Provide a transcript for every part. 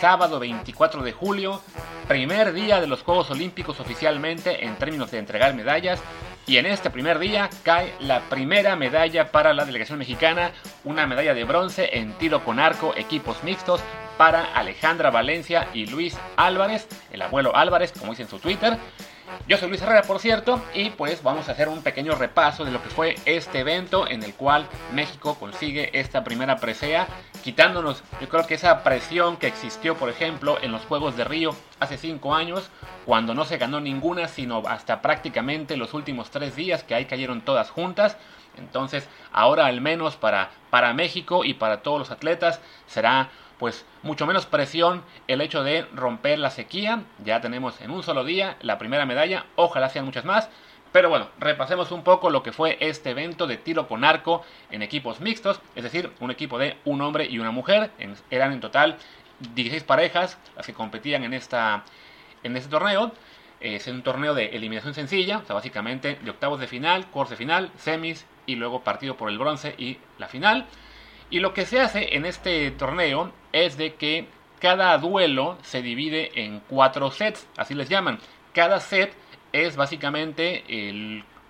sábado 24 de julio, primer día de los Juegos Olímpicos oficialmente en términos de entregar medallas. Y en este primer día cae la primera medalla para la delegación mexicana, una medalla de bronce en tiro con arco, equipos mixtos, para Alejandra Valencia y Luis Álvarez, el abuelo Álvarez, como dice en su Twitter. Yo soy Luis Herrera, por cierto, y pues vamos a hacer un pequeño repaso de lo que fue este evento en el cual México consigue esta primera presea, quitándonos, yo creo que esa presión que existió, por ejemplo, en los Juegos de Río hace cinco años, cuando no se ganó ninguna, sino hasta prácticamente los últimos tres días, que ahí cayeron todas juntas. Entonces, ahora al menos para, para México y para todos los atletas será pues mucho menos presión el hecho de romper la sequía. Ya tenemos en un solo día la primera medalla, ojalá sean muchas más. Pero bueno, repasemos un poco lo que fue este evento de tiro con arco en equipos mixtos, es decir, un equipo de un hombre y una mujer. eran en total 16 parejas las que competían en, esta, en este torneo. Es un torneo de eliminación sencilla, o sea, básicamente de octavos de final, cuartos de final, semis y luego partido por el bronce y la final. Y lo que se hace en este torneo es de que cada duelo se divide en cuatro sets, así les llaman. Cada set es básicamente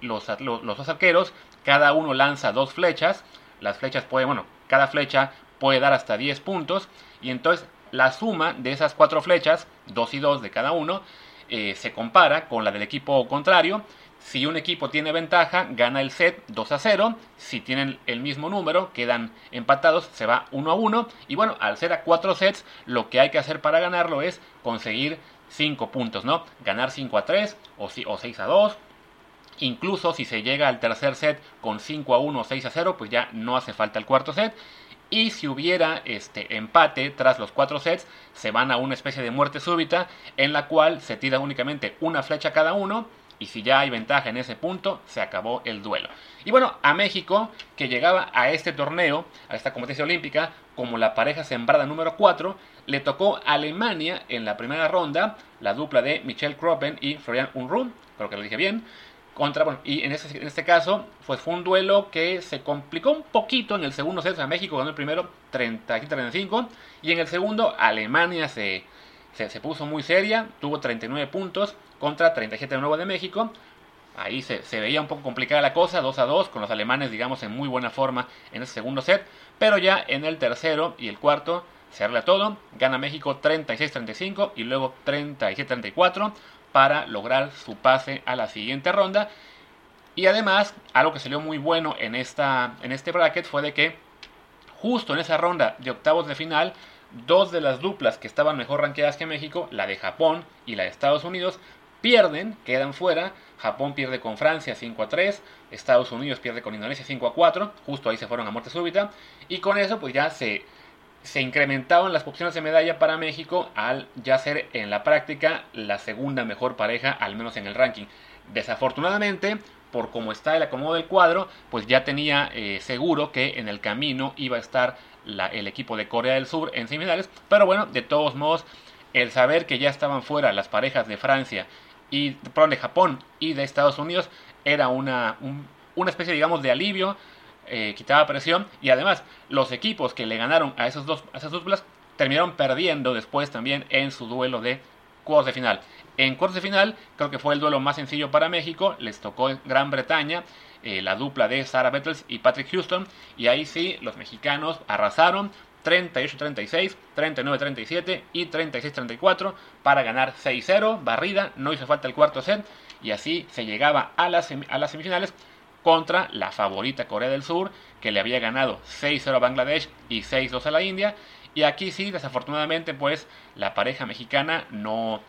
los, los, dos arqueros, cada uno lanza dos flechas, las flechas pueden, bueno, cada flecha puede dar hasta 10 puntos, y entonces la suma de esas cuatro flechas, dos y dos de cada uno, eh, se compara con la del equipo contrario si un equipo tiene ventaja, gana el set 2 a 0. Si tienen el mismo número, quedan empatados, se va 1 a 1. Y bueno, al ser a 4 sets, lo que hay que hacer para ganarlo es conseguir 5 puntos, ¿no? Ganar 5 a 3 o, 6 a 2. Incluso si se llega al tercer set con 5 a 1 o 6 a 0, pues ya no hace falta el cuarto set. Y si hubiera este empate tras los 4 sets, se van a una especie de muerte súbita en la cual se tira únicamente una flecha cada uno y si ya hay ventaja en ese punto, se acabó el duelo. Y bueno, a México, que llegaba a este torneo, a esta competencia olímpica, como la pareja sembrada número 4, le tocó Alemania en la primera ronda, la dupla de Michelle Kroppen y Florian Unruh, creo que lo dije bien, contra, bueno, y en este, en este caso, pues fue un duelo que se complicó un poquito en el segundo set, a México ganó el primero 30-35, y en el segundo Alemania se, se, puso muy seria, tuvo 39 puntos, contra 37 de nuevo de México. Ahí se, veía un poco complicada la cosa, 2 a 2, con los alemanes, digamos, en muy buena forma en ese segundo set. Pero ya en el tercero y el cuarto se arregla todo. Gana México 36-35 y luego 37-34 para lograr su pase a la siguiente ronda. Y además, algo que salió muy bueno en, esta, en este bracket fue de que justo en esa ronda de octavos de final, dos de las duplas que estaban mejor ranqueadas que México, la de Japón y la de Estados Unidos, pierden, quedan fuera. Japón pierde con Francia 5 a 3, Estados Unidos pierde con Indonesia 5 a 4, justo ahí se fueron a muerte súbita. Y con eso pues ya se, se incrementaron las opciones de medalla para México al ya ser en la práctica la segunda mejor pareja, al menos en el ranking. Desafortunadamente, por cómo está el acomodo del cuadro, pues ya tenía eh, seguro que en el camino iba a estar el equipo de Corea del Sur en semifinales. Pero bueno, de todos modos, el saber que ya estaban fuera las parejas de Francia y de Japón y de Estados Unidos era una, una especie, digamos, de alivio, eh, quitaba presión y además los equipos que le ganaron a esos dos, a esas duplas terminaron perdiendo después también en su duelo de cuartos de final. En cuartos de final creo que fue el duelo más sencillo para México, les tocó Gran Bretaña, eh, la dupla de Sarah Bettles y Patrick Houston. Y ahí sí los mexicanos arrasaron, 38-36, 39-37 y 36-34 para ganar 6-0, barrida, no hizo falta el cuarto set y así se llegaba a las, a las semifinales contra la favorita Corea del Sur que le había ganado 6-0 a Bangladesh y 6-2 a la India. Y aquí sí desafortunadamente pues la pareja mexicana no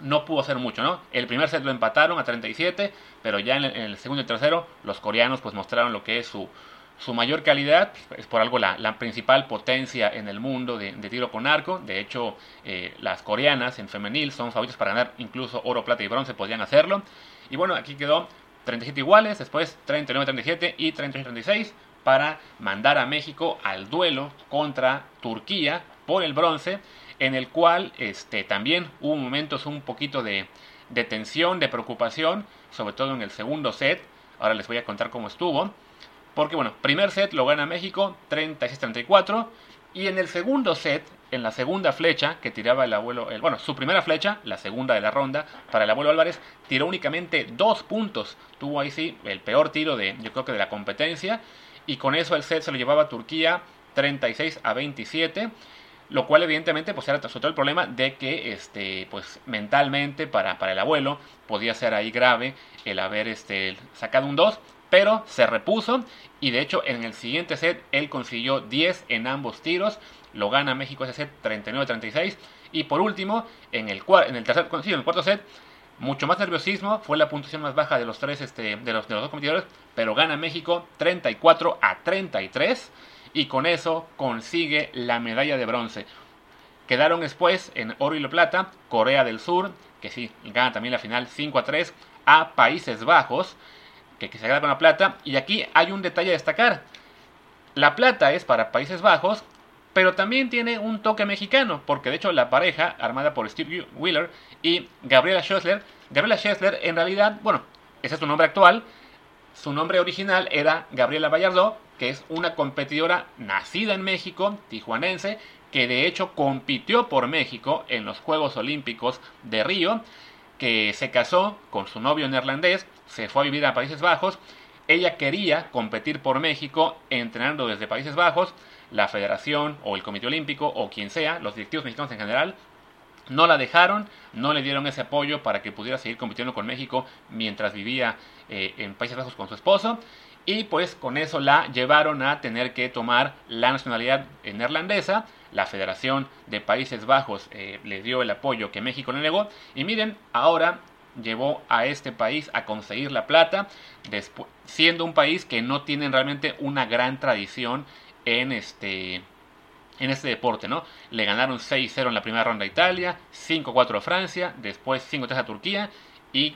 no pudo hacer mucho, ¿no? El primer set lo empataron a 37, pero ya en el, segundo y tercero los coreanos pues mostraron lo que es su, su mayor calidad es por algo la, principal potencia en el mundo de, tiro con arco. De hecho, eh, las coreanas en femenil son favoritas para ganar incluso oro, plata y bronce, podrían hacerlo. Y bueno, aquí quedó 37 iguales, después 39-37 y 38-36 para mandar a México al duelo contra Turquía por el bronce, en el cual este, también hubo momentos un poquito de, tensión, de preocupación, sobre todo en el segundo set. Ahora les voy a contar cómo estuvo. Porque bueno, primer set lo gana México 36-34 Y en el segundo set, en la segunda flecha que tiraba el abuelo, el, bueno, su primera flecha, la segunda de la ronda, para el abuelo Álvarez, tiró únicamente dos puntos. Tuvo ahí sí el peor tiro de, yo creo que de la competencia. Y con eso el set se lo llevaba a Turquía 36 a 27 lo cual evidentemente pues era el problema de que este pues mentalmente para, para el abuelo podía ser ahí grave el haber este sacado un 2 pero se repuso y de hecho en el siguiente set él consiguió 10 en ambos tiros lo gana México ese set 39-36 y por último en el, en el tercer en el cuarto set mucho más nerviosismo fue la puntuación más baja de los tres este, de los, de los dos competidores pero gana México 34 a 33 y con eso consigue la medalla de bronce. Quedaron después en oro y plata Corea del Sur, que sí, gana también la final 5 a 3 a Países Bajos, que, se queda con la plata. Y aquí hay un detalle a destacar. La plata es para Países Bajos, pero también tiene un toque mexicano, porque de hecho la pareja, armada por Steve Wheeler y Gabriela Schessler, Gabriela Schessler en realidad, bueno, ese es su nombre actual, su nombre original era Gabriela Vallardo, que es una competidora nacida en México, tijuanense, que de hecho compitió por México en los Juegos Olímpicos de Río, que se casó con su novio neerlandés, se fue a vivir a Países Bajos, ella quería competir por México entrenando desde Países Bajos, la federación o el Comité Olímpico o quien sea, los directivos mexicanos en general, no la dejaron, no le dieron ese apoyo para que pudiera seguir compitiendo con México mientras vivía eh, en Países Bajos con su esposo. Y pues con eso la llevaron a tener que tomar la nacionalidad neerlandesa. La Federación de Países Bajos eh, le dio el apoyo que México le negó. Y miren, ahora llevó a este país a conseguir la plata, siendo un país que no tiene realmente una gran tradición en este en este deporte, ¿no? Le ganaron 6-0 en la primera ronda a Italia, 5-4 a Francia, después 5-3 a Turquía y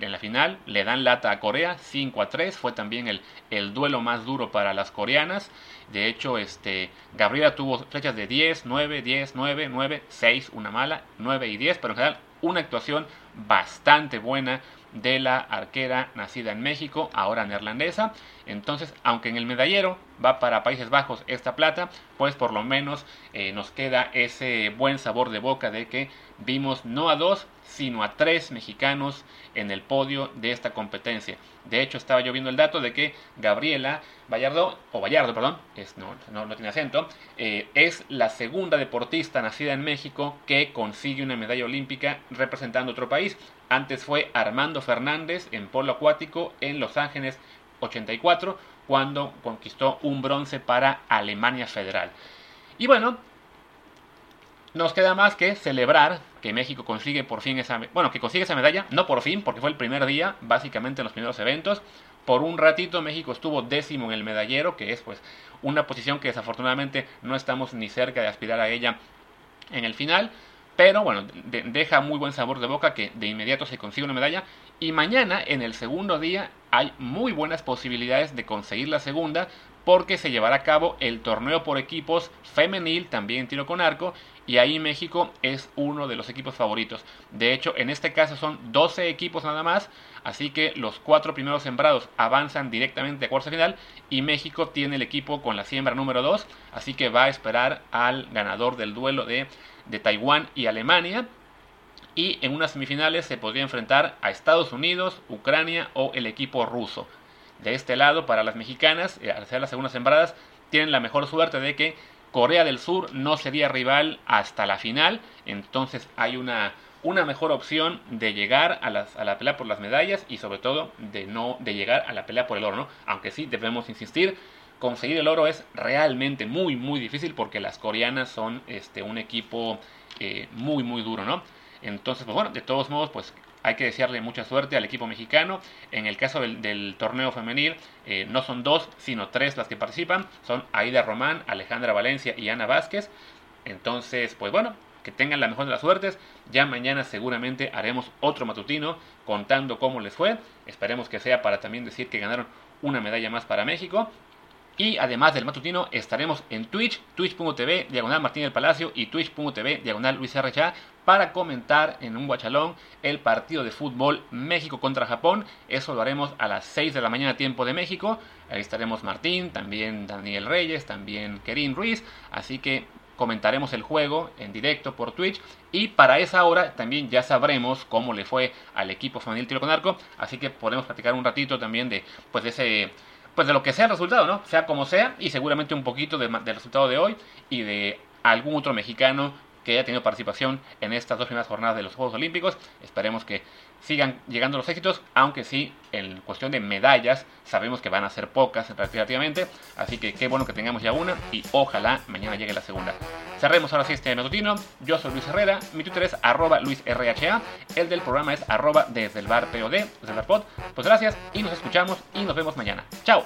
en la final le dan lata a Corea 5 3 fue también el, el, duelo más duro para las coreanas de hecho este Gabriela tuvo flechas de 10 9 10 9 9 6 una mala 9 y 10 pero en general una actuación bastante buena de la arquera nacida en México, ahora neerlandesa. Entonces, aunque en el medallero va para Países Bajos esta plata, pues por lo menos eh, nos queda ese buen sabor de boca de que vimos no a dos, sino a tres mexicanos en el podio de esta competencia. De hecho, estaba yo viendo el dato de que Gabriela Vallardo, o Vallardo, perdón, es, no, no, tiene acento, eh, es la segunda deportista nacida en México que consigue una medalla olímpica representando otro país. Antes fue Armando Fernández en polo acuático en Los Ángeles 84, cuando conquistó un bronce para Alemania Federal. Y bueno, nos queda más que celebrar que México consigue por fin esa, bueno, que consigue esa medalla, no por fin, porque fue el primer día, básicamente en los primeros eventos. Por un ratito México estuvo décimo en el medallero, que es pues una posición que desafortunadamente no estamos ni cerca de aspirar a ella en el final. Pero bueno, deja muy buen sabor de boca que de inmediato se consigue una medalla. Y mañana, en el segundo día, hay muy buenas posibilidades de conseguir la segunda porque se llevará a cabo el torneo por equipos femenil, también tiro con arco, y ahí México es uno de los equipos favoritos. De hecho, en este caso son 12 equipos nada más, así que los cuatro primeros sembrados avanzan directamente a cuartos final y México tiene el equipo con la siembra número 2, así que va a esperar al ganador del duelo de, de Taiwán y Alemania. Y en unas semifinales se podría enfrentar a Estados Unidos, Ucrania o el equipo ruso. De este lado, para las mexicanas, eh, al ser las segundas sembradas, tienen la mejor suerte de que Corea del Sur no sería rival hasta la final, entonces hay una, una mejor opción de llegar a, las, a, la pelea por las medallas y sobre todo de no de llegar a la pelea por el oro. Aunque sí debemos insistir, conseguir el oro es realmente muy muy difícil porque las coreanas son este un equipo eh, muy muy duro, ¿no? Entonces, pues bueno, de todos modos, pues hay que desearle mucha suerte al equipo mexicano. En el caso del, torneo femenil, eh, no son dos, sino tres las que participan. Son Aida Román, Alejandra Valencia y Ana Vázquez. Entonces, pues bueno, que tengan la mejor de las suertes. Ya mañana seguramente haremos otro matutino contando cómo les fue. Esperemos que sea para también decir que ganaron una medalla más para México. Y además del matutino, estaremos en Twitch, twitch.tv, diagonal Martín del Palacio y twitch.tv, diagonal Luis RHA, para comentar en un guachalón el partido de fútbol México contra Japón. Eso lo haremos a las 6 de la mañana, tiempo de México. Ahí estaremos Martín, también Daniel Reyes, también Kerin Ruiz. Así que comentaremos el juego en directo por Twitch y para esa hora también ya sabremos cómo le fue al equipo femenil tiro con arco, así que podemos platicar un ratito también de pues de ese pues de lo que sea el resultado, ¿no? Sea como sea y seguramente un poquito del resultado de hoy y de algún otro mexicano que haya tenido participación en estas dos primeras jornadas de los Juegos Olímpicos. Esperemos que sigan llegando los éxitos, aunque sí, en cuestión de medallas, sabemos que van a ser pocas relativamente, así que qué bueno que tengamos ya una y ojalá mañana llegue la segunda. Cerremos ahora sí este matutino, yo soy Luis Herrera, mi Twitter es arroba luisrha, el del programa es arroba desde el bar desde el bar. Pues gracias y nos escuchamos y nos vemos mañana. ¡Chao!